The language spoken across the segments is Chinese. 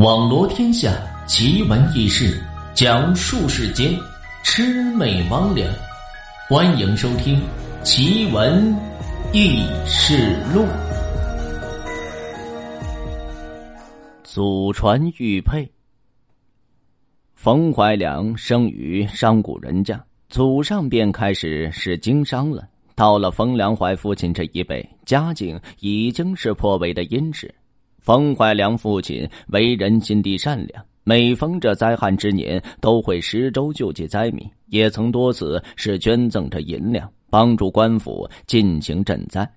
网罗天下奇闻异事，讲述世间魑魅魍魉。欢迎收听《奇闻异事录》。祖传玉佩。冯怀良生于商贾人家，祖上便开始是经商了。到了冯良怀父亲这一辈，家境已经是颇为的殷实。冯怀良父亲为人心地善良，每逢这灾害之年，都会施粥救济灾民，也曾多次是捐赠着银两，帮助官府进行赈灾。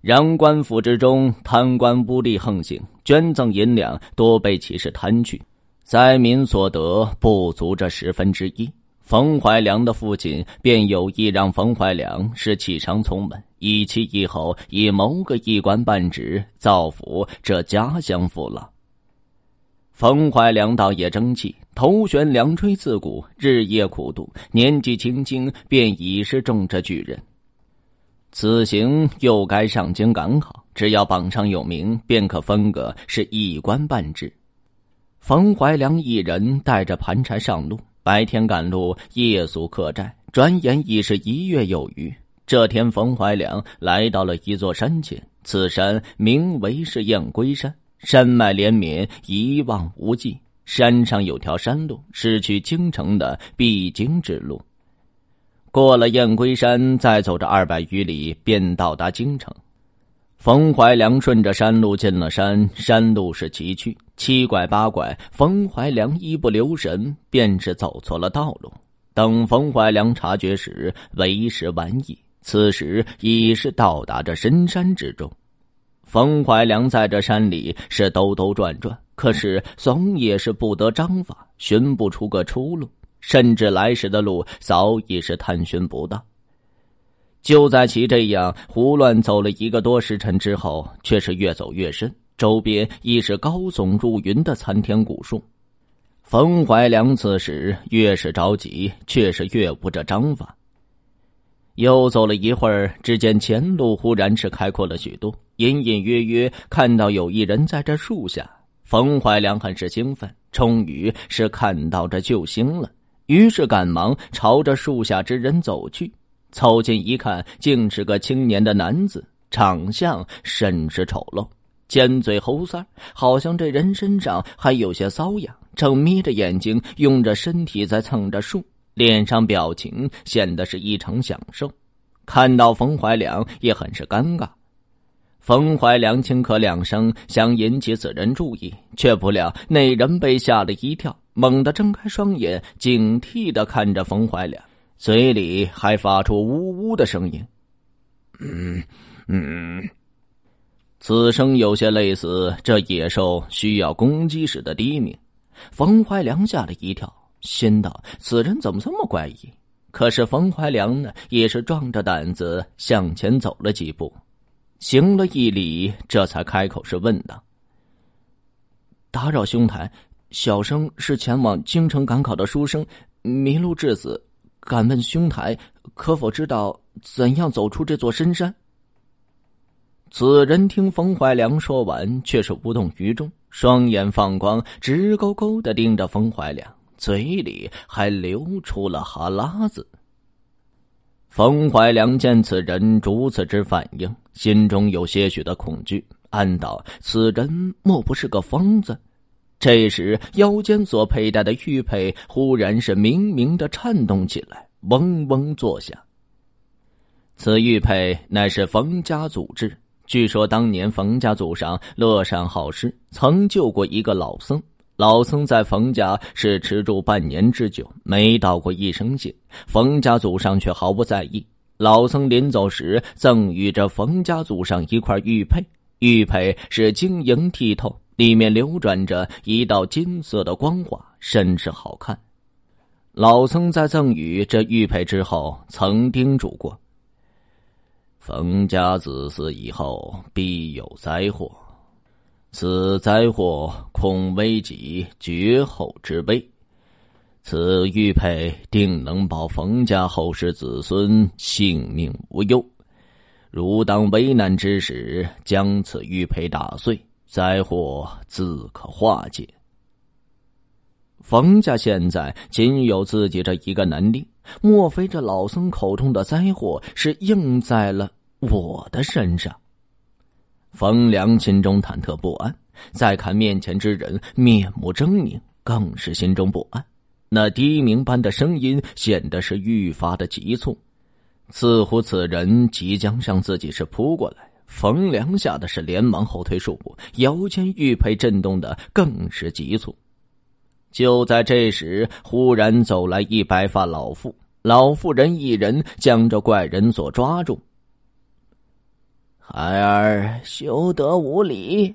然官府之中贪官污吏横行，捐赠银两多被其是贪去，灾民所得不足这十分之一。冯怀良的父亲便有意让冯怀良是弃商从门，以其以后以谋个一官半职，造福这家乡父老。冯怀良倒也争气，头悬梁锥刺股，日夜苦读，年纪轻轻便已是中这举人。此行又该上京赶考，只要榜上有名，便可分个是一官半职。冯怀良一人带着盘缠上路。白天赶路，夜宿客栈，转眼已是一月有余。这天，冯怀良来到了一座山前，此山名为是燕归山，山脉连绵，一望无际。山上有条山路，是去京城的必经之路。过了燕归山，再走着二百余里，便到达京城。冯怀良顺着山路进了山，山路是崎岖，七拐八拐。冯怀良一不留神，便是走错了道路。等冯怀良察觉时，为时晚矣。此时已是到达这深山之中。冯怀良在这山里是兜兜转转，可是总也是不得章法，寻不出个出路，甚至来时的路早已是探寻不到。就在其这样胡乱走了一个多时辰之后，却是越走越深，周边已是高耸入云的参天古树。冯怀良此时越是着急，却是越无着章法。又走了一会儿，只见前路忽然是开阔了许多，隐隐约约看到有一人在这树下。冯怀良很是兴奋，终于是看到这救星了，于是赶忙朝着树下之人走去。凑近一看，竟是个青年的男子，长相甚是丑陋，尖嘴猴腮，好像这人身上还有些瘙痒，正眯着眼睛，用着身体在蹭着树，脸上表情显得是异常享受。看到冯怀良，也很是尴尬。冯怀良轻咳两声，想引起此人注意，却不料那人被吓了一跳，猛地睁开双眼，警惕的看着冯怀良。嘴里还发出呜呜的声音，嗯嗯，此生有些类似这野兽需要攻击时的低鸣。冯怀良吓了一跳，心道：此人怎么这么怪异？可是冯怀良呢，也是壮着胆子向前走了几步，行了一礼，这才开口是问道：“打扰兄台，小生是前往京城赶考的书生，迷路至此。”敢问兄台，可否知道怎样走出这座深山？此人听冯怀良说完，却是无动于衷，双眼放光，直勾勾的盯着冯怀良，嘴里还流出了哈喇子。冯怀良见此人如此之反应，心中有些许的恐惧，暗道：此人莫不是个疯子？这时，腰间所佩戴的玉佩忽然是明明的颤动起来，嗡嗡作响。此玉佩乃是冯家祖制，据说当年冯家祖上乐善好施，曾救过一个老僧。老僧在冯家是持住半年之久，没道过一声谢。冯家祖上却毫不在意。老僧临走时，赠予这冯家祖上一块玉佩，玉佩是晶莹剔透。里面流转着一道金色的光华，甚是好看。老僧在赠予这玉佩之后，曾叮嘱过：冯家子嗣以后必有灾祸，此灾祸恐危及绝后之悲。此玉佩定能保冯家后世子孙性命无忧。如当危难之时，将此玉佩打碎。灾祸自可化解。冯家现在仅有自己这一个男丁，莫非这老僧口中的灾祸是应在了我的身上？冯良心中忐忑不安，再看面前之人面目狰狞，更是心中不安。那低鸣般的声音显得是愈发的急促，似乎此人即将向自己是扑过来。冯良吓得是连忙后退数步，腰间玉佩震动的更是急促。就在这时，忽然走来一白发老妇，老妇人一人将这怪人所抓住。孩儿休得无礼！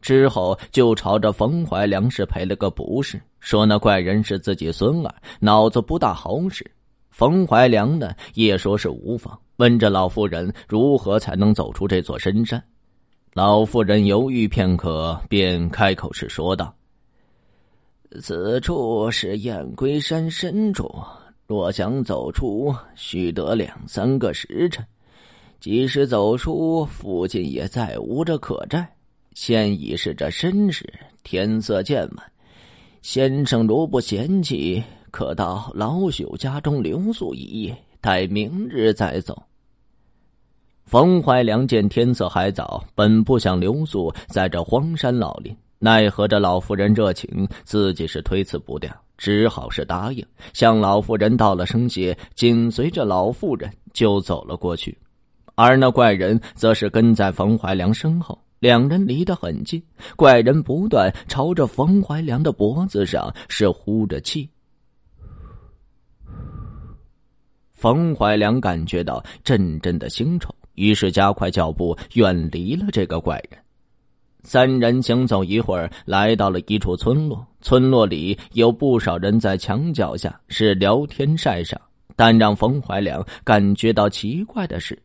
之后就朝着冯怀良是赔了个不是，说那怪人是自己孙儿，脑子不大好使。冯怀良呢也说是无妨，问着老妇人如何才能走出这座深山。老妇人犹豫片刻，便开口是说道。此处是燕归山深处，若想走出，须得两三个时辰。即使走出，附近也再无这可寨。现已是这申时，天色渐晚。先生如不嫌弃，可到老朽家中留宿一夜，待明日再走。冯怀良见天色还早，本不想留宿在这荒山老林。奈何这老妇人热情，自己是推辞不掉，只好是答应，向老妇人道了声谢，紧随着老妇人就走了过去。而那怪人则是跟在冯怀良身后，两人离得很近。怪人不断朝着冯怀良的脖子上是呼着气。冯怀良感觉到阵阵的腥臭，于是加快脚步，远离了这个怪人。三人行走一会儿，来到了一处村落。村落里有不少人在墙角下是聊天晒伤，但让冯怀良感觉到奇怪的是，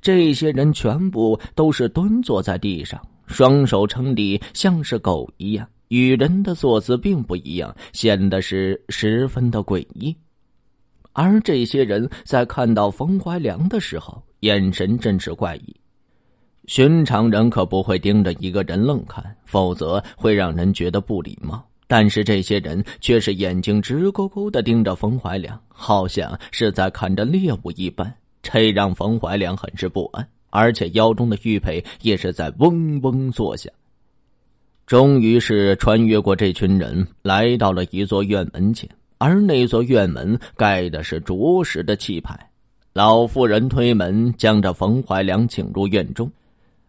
这些人全部都是蹲坐在地上，双手撑地，像是狗一样，与人的坐姿并不一样，显得是十分的诡异。而这些人在看到冯怀良的时候，眼神真是怪异。寻常人可不会盯着一个人愣看，否则会让人觉得不礼貌。但是这些人却是眼睛直勾勾的盯着冯怀良，好像是在看着猎物一般，这让冯怀良很是不安，而且腰中的玉佩也是在嗡嗡作响。终于是穿越过这群人，来到了一座院门前，而那座院门盖的是着实的气派。老妇人推门，将这冯怀良请入院中。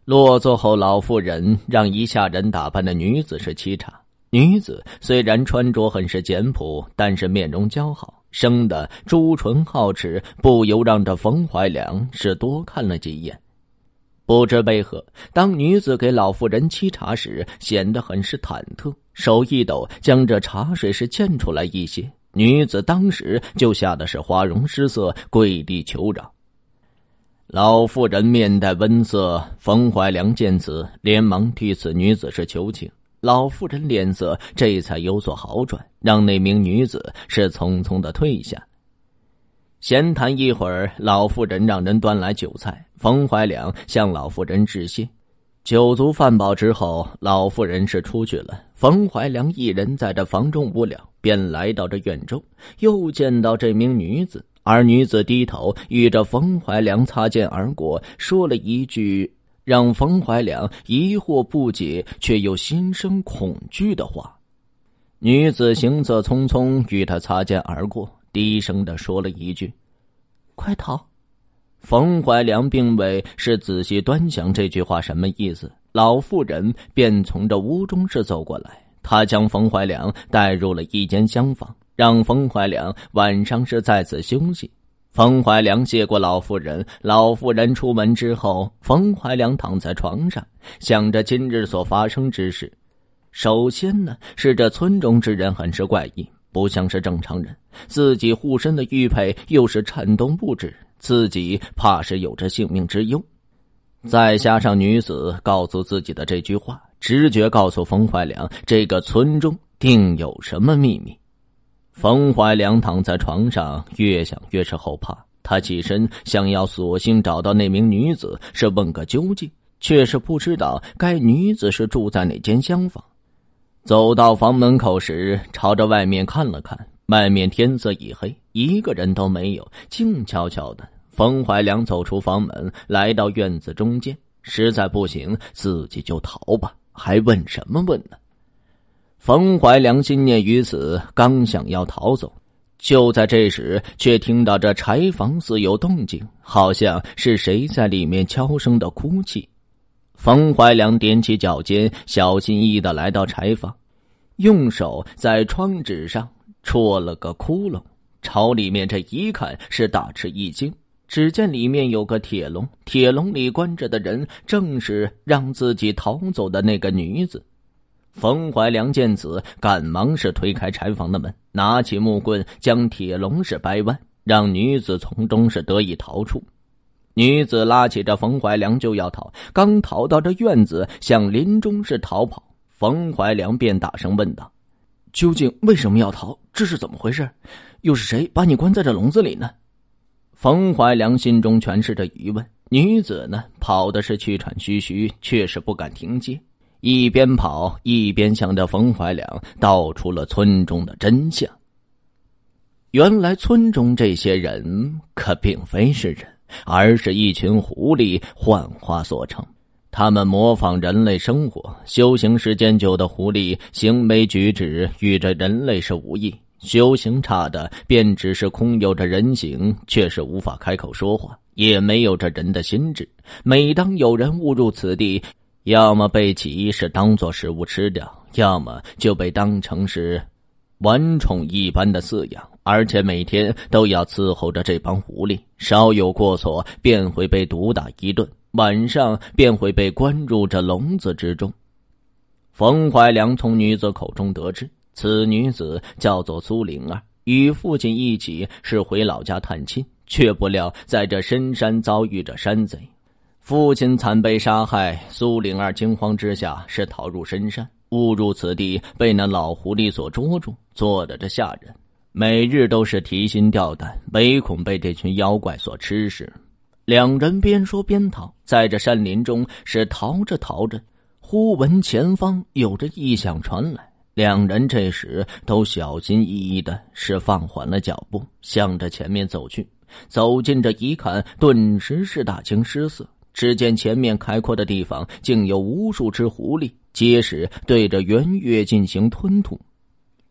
落座后，老妇人让一下人打扮的女子是沏茶。女子虽然穿着很是简朴，但是面容姣好，生的朱唇皓齿，不由让这冯怀良是多看了几眼。不知为何，当女子给老妇人沏茶时，显得很是忐忑，手一抖，将这茶水是溅出来一些。女子当时就吓得是花容失色，跪地求饶。老妇人面带温色，冯怀良见此，连忙替此女子是求情。老妇人脸色这才有所好转，让那名女子是匆匆的退下。闲谈一会儿，老妇人让人端来酒菜，冯怀良向老妇人致谢。酒足饭饱之后，老妇人是出去了。冯怀良一人在这房中无聊，便来到这院中，又见到这名女子。而女子低头与这冯怀良擦肩而过，说了一句让冯怀良疑惑不解却又心生恐惧的话。女子行色匆匆，与他擦肩而过，低声的说了一句：“快逃！”冯怀良并未是仔细端详这句话什么意思，老妇人便从这屋中是走过来，他将冯怀良带入了一间厢房。让冯怀良晚上是在此休息。冯怀良谢过老妇人，老妇人出门之后，冯怀良躺在床上，想着今日所发生之事。首先呢，是这村中之人很是怪异，不像是正常人。自己护身的玉佩又是颤动不止，自己怕是有着性命之忧。再加上女子告诉自己的这句话，直觉告诉冯怀良，这个村中定有什么秘密。冯怀良躺在床上，越想越是后怕。他起身想要索性找到那名女子，是问个究竟，却是不知道该女子是住在哪间厢房。走到房门口时，朝着外面看了看，外面天色已黑，一个人都没有，静悄悄的。冯怀良走出房门，来到院子中间，实在不行，自己就逃吧，还问什么问呢？冯怀良心念于此，刚想要逃走，就在这时，却听到这柴房似有动静，好像是谁在里面悄声的哭泣。冯怀良踮起脚尖，小心翼翼的来到柴房，用手在窗纸上戳了个窟窿，朝里面这一看，是大吃一惊。只见里面有个铁笼，铁笼里关着的人正是让自己逃走的那个女子。冯怀良见此，赶忙是推开柴房的门，拿起木棍将铁笼是掰弯，让女子从中是得以逃出。女子拉起这冯怀良就要逃，刚逃到这院子，向林中是逃跑。冯怀良便大声问道：“究竟为什么要逃？这是怎么回事？又是谁把你关在这笼子里呢？”冯怀良心中全是这疑问。女子呢，跑的是气喘吁吁，却是不敢停歇，一边跑一边向着冯怀良道出了村中的真相。原来村中这些人可并非是人。而是一群狐狸幻化所成，他们模仿人类生活，修行时间久的狐狸行为举止与这人类是无异，修行差的便只是空有着人形，却是无法开口说话，也没有着人的心智。每当有人误入此地，要么被其是当做食物吃掉，要么就被当成是玩宠一般的饲养。而且每天都要伺候着这帮狐狸，稍有过错便会被毒打一顿，晚上便会被关入这笼子之中。冯怀良从女子口中得知，此女子叫做苏灵儿，与父亲一起是回老家探亲，却不料在这深山遭遇着山贼，父亲惨被杀害。苏灵儿惊慌之下是逃入深山，误入此地，被那老狐狸所捉住，做的这下人。每日都是提心吊胆，唯恐被这群妖怪所吃食。两人边说边逃，在这山林中是逃着逃着，忽闻前方有着异响传来。两人这时都小心翼翼的，是放缓了脚步，向着前面走去。走近这一看，顿时是大惊失色。只见前面开阔的地方，竟有无数只狐狸，皆是对着圆月进行吞吐。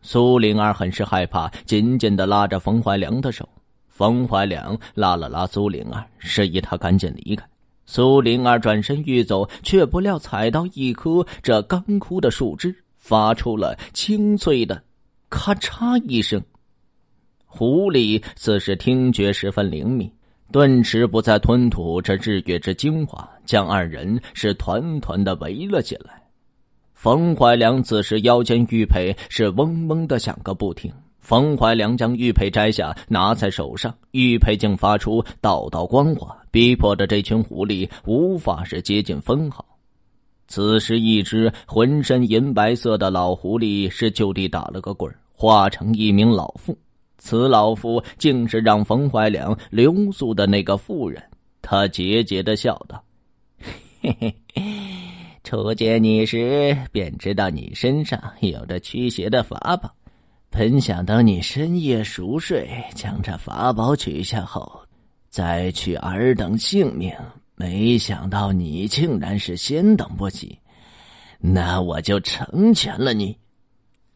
苏灵儿很是害怕，紧紧的拉着冯怀良的手。冯怀良拉了拉苏灵儿，示意他赶紧离开。苏灵儿转身欲走，却不料踩到一棵这干枯的树枝，发出了清脆的“咔嚓”一声。狐狸此时听觉十分灵敏，顿时不再吞吐这日月之精华，将二人是团团的围了起来。冯怀良此时腰间玉佩是嗡嗡的响个不停。冯怀良将玉佩摘下，拿在手上，玉佩竟发出道道光华，逼迫着这群狐狸无法是接近分毫。此时，一只浑身银白色的老狐狸是就地打了个滚化成一名老妇。此老妇竟是让冯怀良留宿的那个妇人。他桀桀的笑道：“嘿嘿。”初见你时，便知道你身上有着驱邪的法宝。本想等你深夜熟睡，将这法宝取下后，再取尔等性命。没想到你竟然是先等不及，那我就成全了你。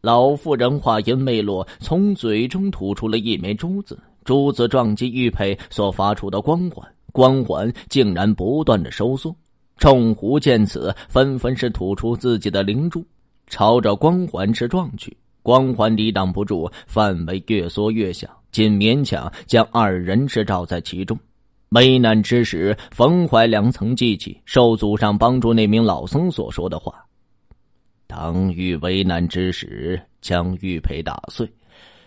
老妇人话音未落，从嘴中吐出了一枚珠子，珠子撞击玉佩所发出的光环，光环竟然不断的收缩。众狐见此，纷纷是吐出自己的灵珠，朝着光环是撞去。光环抵挡不住，范围越缩越小，仅勉强将二人是罩在其中。危难之时，冯怀良曾记起受祖上帮助那名老僧所说的话：“当遇危难之时，将玉佩打碎，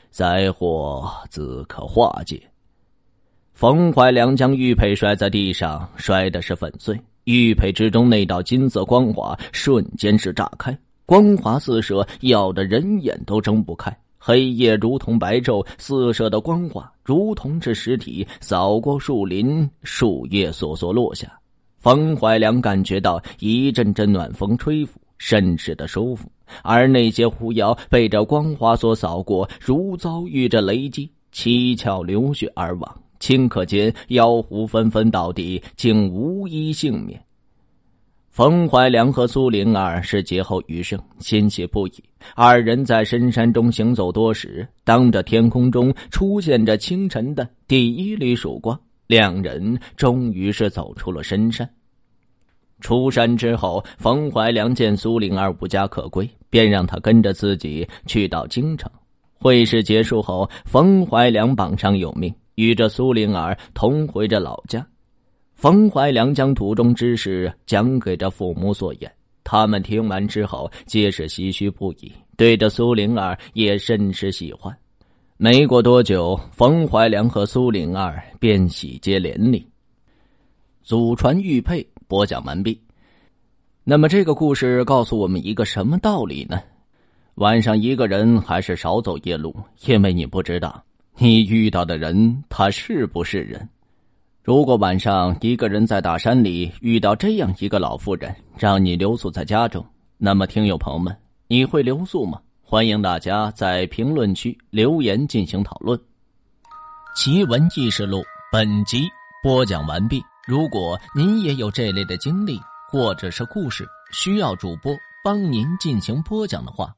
灾祸自可化解。”冯怀良将玉佩摔在地上，摔的是粉碎。玉佩之中那道金色光华瞬间是炸开，光华四射，耀得人眼都睁不开。黑夜如同白昼，四射的光华如同是实体，扫过树林，树叶簌簌落下。冯怀良感觉到一阵阵暖风吹拂，甚是的舒服。而那些狐妖被这光华所扫过，如遭遇着雷击，七窍流血而亡。顷刻间，妖狐纷纷倒地，竟无一幸免。冯怀良和苏灵儿是劫后余生，欣喜不已。二人在深山中行走多时，当着天空中出现着清晨的第一缕曙光。两人终于是走出了深山。出山之后，冯怀良见苏灵儿无家可归，便让他跟着自己去到京城。会试结束后，冯怀良榜上有名，与这苏灵儿同回着老家。冯怀良将途中之事讲给这父母所言，他们听完之后皆是唏嘘不已，对着苏灵儿也甚是喜欢。没过多久，冯怀良和苏灵儿便喜结连理。祖传玉佩播讲完毕。那么这个故事告诉我们一个什么道理呢？晚上一个人还是少走夜路，因为你不知道你遇到的人他是不是人。如果晚上一个人在大山里遇到这样一个老妇人，让你留宿在家中，那么听友朋友们，你会留宿吗？欢迎大家在评论区留言进行讨论。奇闻异事录本集播讲完毕。如果您也有这类的经历或者是故事，需要主播帮您进行播讲的话，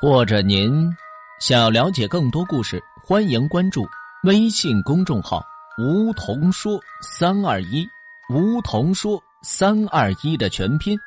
或者您想要了解更多故事，欢迎关注微信公众号“梧桐说三二一”，梧桐说三二一的全拼。